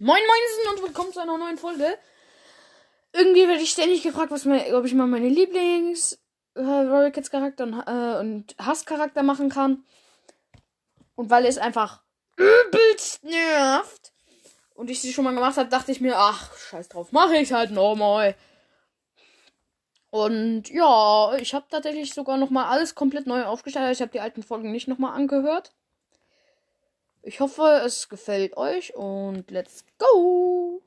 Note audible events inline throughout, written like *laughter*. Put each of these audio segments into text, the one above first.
Moin Moinsen und willkommen zu einer neuen Folge. Irgendwie werde ich ständig gefragt, was mein, ob ich mal meine Lieblings äh, Royal Kids Charakter und, äh, und Hasscharakter machen kann. Und weil es einfach übelst nervt und ich sie schon mal gemacht habe, dachte ich mir, ach, scheiß drauf, mache ich halt nochmal. Und ja, ich habe tatsächlich sogar nochmal alles komplett neu aufgestellt. Ich habe die alten Folgen nicht nochmal angehört. Ich hoffe, es gefällt euch und let's go!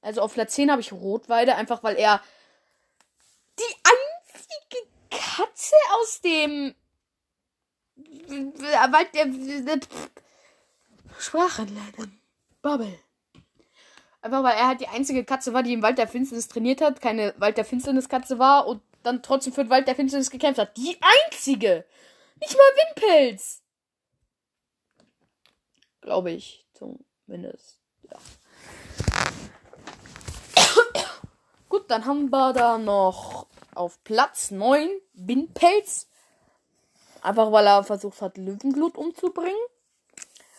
Also auf Platz 10 habe ich Rotweide, einfach weil er die einzige Katze aus dem Wald der Sprachen lernen. Bubble. Einfach weil er halt die einzige Katze war, die im Wald der Finsternis trainiert hat, keine Wald der Finsternis Katze war und dann trotzdem für den Wald der Finsternis gekämpft hat. Die einzige! Nicht mal Windpelz! Glaube ich zumindest. Ja. *coughs* Gut, dann haben wir da noch auf Platz 9 Windpelz. Einfach weil er versucht hat, Löwenglut umzubringen.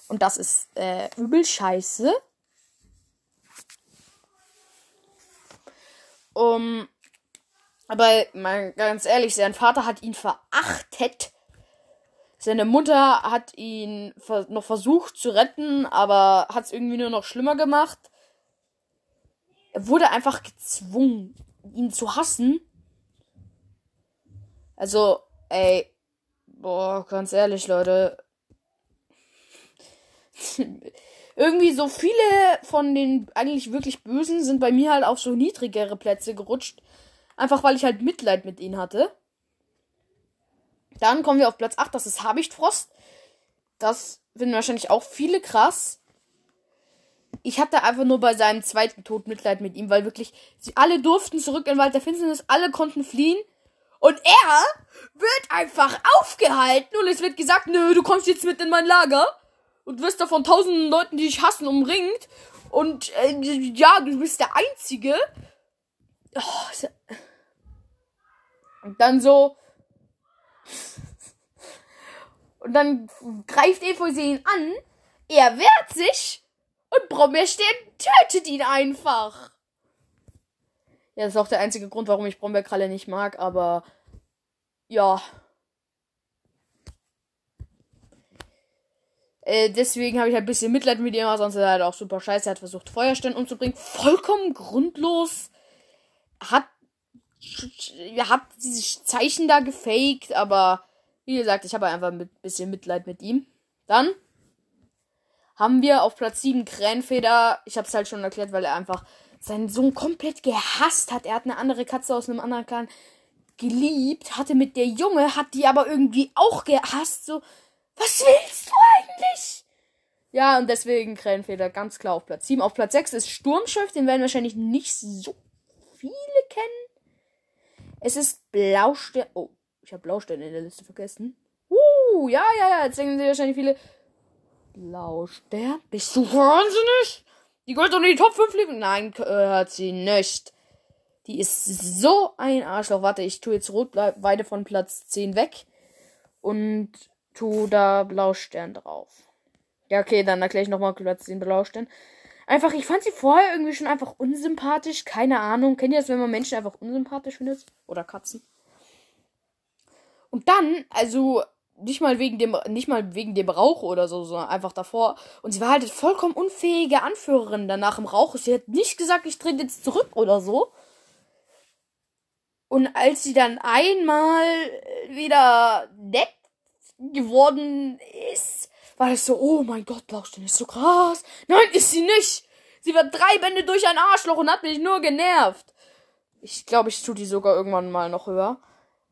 Und das ist äh, übel scheiße. Um, aber mal ganz ehrlich, sein Vater hat ihn verachtet seine Mutter hat ihn noch versucht zu retten, aber hat es irgendwie nur noch schlimmer gemacht. Er wurde einfach gezwungen, ihn zu hassen. Also, ey, boah, ganz ehrlich, Leute. *laughs* irgendwie so viele von den eigentlich wirklich Bösen sind bei mir halt auf so niedrigere Plätze gerutscht. Einfach weil ich halt Mitleid mit ihnen hatte. Dann kommen wir auf Platz 8, das ist Habichtfrost. Das finden wahrscheinlich auch viele krass. Ich hatte einfach nur bei seinem zweiten Tod Mitleid mit ihm, weil wirklich, sie alle durften zurück in Wald der Finsternis, alle konnten fliehen. Und er wird einfach aufgehalten und es wird gesagt, nö, du kommst jetzt mit in mein Lager und wirst da von tausenden Leuten, die dich hassen, umringt. Und äh, ja, du bist der Einzige. Oh, und dann so, und dann greift Efeu ihn an, er wehrt sich und Brombeerstern tötet ihn einfach. Ja, das ist auch der einzige Grund, warum ich Brombeerkralle nicht mag, aber ja. Äh, deswegen habe ich halt ein bisschen Mitleid mit ihm, aber sonst ist er halt auch super scheiße. Er hat versucht, Feuerstern umzubringen. Vollkommen grundlos. Hat er hat dieses Zeichen da gefaked, aber wie gesagt, ich habe einfach ein bisschen Mitleid mit ihm. Dann haben wir auf Platz 7 Krähenfeder. Ich habe es halt schon erklärt, weil er einfach seinen Sohn komplett gehasst hat. Er hat eine andere Katze aus einem anderen Clan geliebt, hatte mit der Junge, hat die aber irgendwie auch gehasst. So, was willst du eigentlich? Ja, und deswegen Krähenfeder ganz klar auf Platz 7. Auf Platz 6 ist Sturmschiff, den werden wahrscheinlich nicht so viele kennen. Es ist Blaustern. Oh, ich habe Blaustern in der Liste vergessen. Uh, ja, ja, ja. Jetzt denken sie wahrscheinlich viele. Blaustern? Bist du wahnsinnig? Die gehört doch in die Top 5 Leben. Nein, gehört sie nicht. Die ist so ein Arschloch. Warte, ich tue jetzt Rotweide von Platz 10 weg. Und tu da Blaustern drauf. Ja, okay, dann erkläre ich nochmal Platz 10 Blaustern. Einfach, ich fand sie vorher irgendwie schon einfach unsympathisch. Keine Ahnung. Kennt ihr das, wenn man Menschen einfach unsympathisch findet? Oder Katzen? Und dann, also, nicht mal wegen dem, nicht mal wegen dem Rauch oder so, sondern einfach davor. Und sie war halt vollkommen unfähige Anführerin danach im Rauch. Sie hat nicht gesagt, ich trete jetzt zurück oder so. Und als sie dann einmal wieder nett geworden ist, war es so, oh mein Gott, Blaustern ist so krass. Nein, ist sie nicht. Sie war drei Bände durch ein Arschloch und hat mich nur genervt. Ich glaube, ich tue die sogar irgendwann mal noch höher.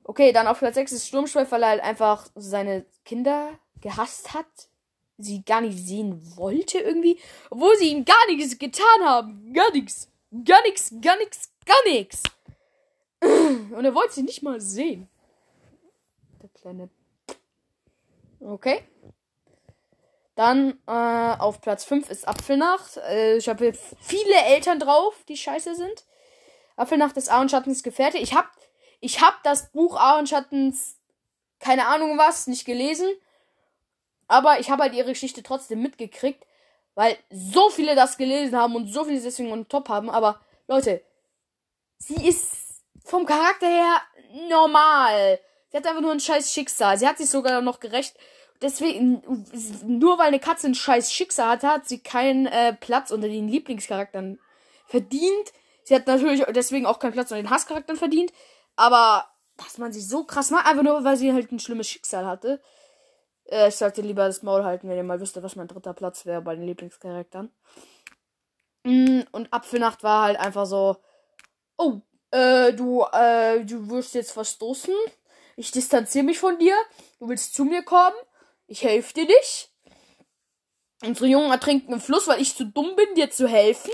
Okay, dann auf Platz 6 ist Sturmschweif, weil er halt einfach seine Kinder gehasst hat. Sie gar nicht sehen wollte irgendwie. Obwohl sie ihm gar nichts getan haben. Gar nichts. Gar nichts, gar nichts, gar nichts. Und er wollte sie nicht mal sehen. Der kleine. Okay. Dann äh, auf Platz 5 ist Apfelnacht. Äh, ich habe viele Eltern drauf, die scheiße sind. Apfelnacht ist Aaronschattens Gefährte. Ich hab, ich hab das Buch Aaronschattens, keine Ahnung was, nicht gelesen. Aber ich habe halt ihre Geschichte trotzdem mitgekriegt. Weil so viele das gelesen haben und so viele deswegen on top haben. Aber Leute, sie ist vom Charakter her normal. Sie hat einfach nur ein scheiß Schicksal. Sie hat sich sogar noch gerecht. Deswegen, nur weil eine Katze ein scheiß Schicksal hat, hat sie keinen äh, Platz unter den Lieblingscharakteren verdient. Sie hat natürlich deswegen auch keinen Platz unter den Hasscharakteren verdient. Aber dass man sie so krass macht, einfach nur weil sie halt ein schlimmes Schicksal hatte. Äh, ich sollte lieber das Maul halten, wenn ihr mal wüsstet, was mein dritter Platz wäre bei den Lieblingscharakteren. Mm, und Apfelnacht war halt einfach so, oh, äh, du, äh, du wirst jetzt verstoßen. Ich distanziere mich von dir. Du willst zu mir kommen. Ich helfe dir nicht. Unsere Jungen ertrinken im Fluss, weil ich zu dumm bin, dir zu helfen.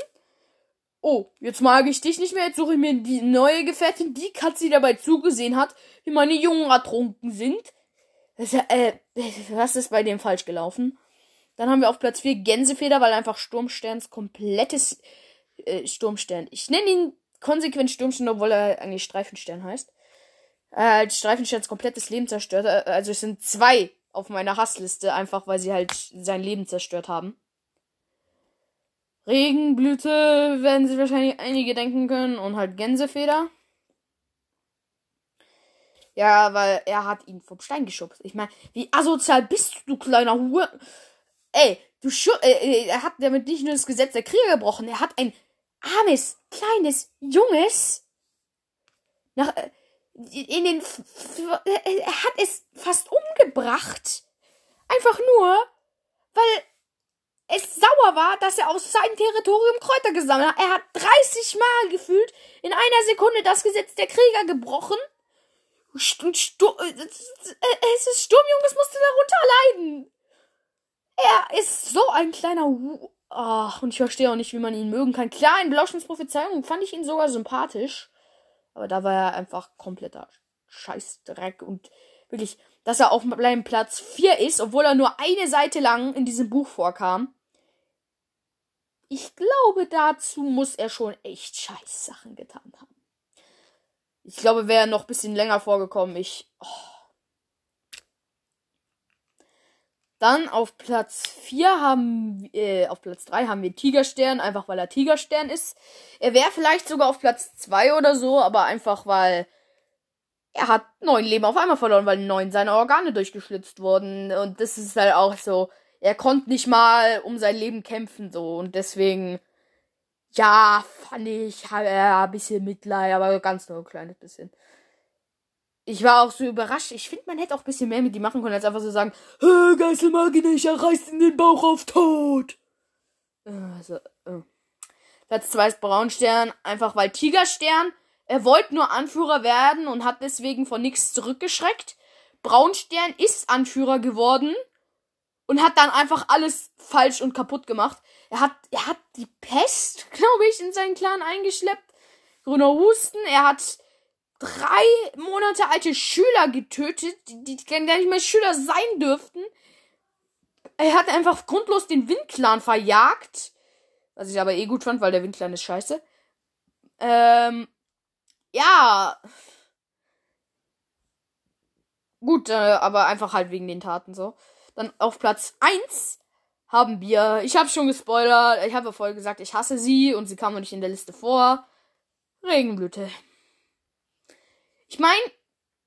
Oh, jetzt mag ich dich nicht mehr. Jetzt suche ich mir die neue Gefährtin, die Katze, die dabei zugesehen hat, wie meine Jungen ertrunken sind. Das, äh, was ist bei dem falsch gelaufen? Dann haben wir auf Platz 4 Gänsefeder, weil einfach Sturmsterns komplettes äh, Sturmstern. Ich nenne ihn konsequent Sturmstern, obwohl er eigentlich Streifenstern heißt. Äh, Streifensterns komplettes Leben zerstört. Äh, also es sind zwei auf meiner Hassliste, einfach weil sie halt sein Leben zerstört haben. Regenblüte werden sich wahrscheinlich einige denken können und halt Gänsefeder. Ja, weil er hat ihn vom Stein geschubst. Ich meine, wie asozial bist du, kleiner Hure? Ey, du Schu äh, äh, er hat damit nicht nur das Gesetz der Krieger gebrochen, er hat ein armes, kleines, junges nach äh, in den er hat es fast umgebracht. Einfach nur, weil es sauer war, dass er aus seinem Territorium Kräuter gesammelt hat. Er hat 30 Mal gefühlt in einer Sekunde das Gesetz der Krieger gebrochen. Und Stur äh, es ist Sturmjung, es musste darunter leiden. Er ist so ein kleiner Ach, und ich verstehe auch nicht, wie man ihn mögen kann. Klar, in Blauschens Prophezeiung fand ich ihn sogar sympathisch. Aber da war er einfach kompletter Scheißdreck. Und wirklich, dass er auf meinem Platz 4 ist, obwohl er nur eine Seite lang in diesem Buch vorkam. Ich glaube, dazu muss er schon echt Scheißsachen getan haben. Ich glaube, wäre noch ein bisschen länger vorgekommen. Ich. Oh. Dann auf Platz 4 haben äh, auf Platz 3 haben wir Tigerstern, einfach weil er Tigerstern ist. Er wäre vielleicht sogar auf Platz 2 oder so, aber einfach weil er hat neun Leben auf einmal verloren, weil neun seiner Organe durchgeschlitzt wurden. Und das ist halt auch so. Er konnte nicht mal um sein Leben kämpfen, so. Und deswegen, ja, fand ich, hat er ein bisschen Mitleid, aber ganz nur ein kleines bisschen ich war auch so überrascht. Ich finde, man hätte auch ein bisschen mehr mit ihm machen können, als einfach so sagen, Geißelmaginischer reißt in den Bauch auf tot. Also, äh. Platz 2 ist Braunstern, einfach weil Tigerstern, er wollte nur Anführer werden und hat deswegen von nichts zurückgeschreckt. Braunstern ist Anführer geworden und hat dann einfach alles falsch und kaputt gemacht. Er hat, er hat die Pest, *laughs* glaube ich, in seinen Clan eingeschleppt. Grüner Husten, er hat drei Monate alte Schüler getötet, die, die gar nicht mehr Schüler sein dürften. Er hat einfach grundlos den Windclan verjagt. Was ich aber eh gut fand, weil der Windclan ist scheiße. Ähm, ja. Gut, äh, aber einfach halt wegen den Taten so. Dann auf Platz 1 haben wir, ich habe schon gespoilert, ich habe ja vorher gesagt, ich hasse sie und sie kam noch nicht in der Liste vor. Regenblüte. Ich meine,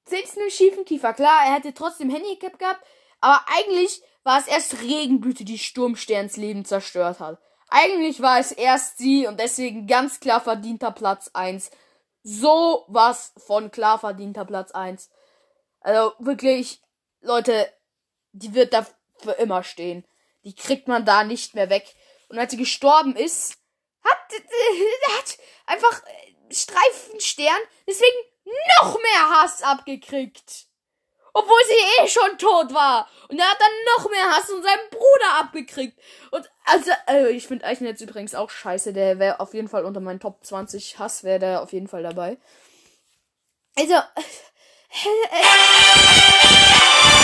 selbst mit schiefen Kiefer, klar, er hätte trotzdem Handicap gehabt, aber eigentlich war es erst Regenblüte, die Sturmsterns Leben zerstört hat. Eigentlich war es erst sie und deswegen ganz klar verdienter Platz 1. So was von klar verdienter Platz 1. Also wirklich, Leute, die wird da für immer stehen. Die kriegt man da nicht mehr weg. Und als sie gestorben ist, hat, hat einfach Streifenstern. Deswegen noch mehr Hass abgekriegt. Obwohl sie eh schon tot war. Und er hat dann noch mehr Hass von seinem Bruder abgekriegt. Und also, also ich finde Eichenetz übrigens auch scheiße. Der wäre auf jeden Fall unter meinen Top 20 Hass, wäre der auf jeden Fall dabei. Also. Äh, äh,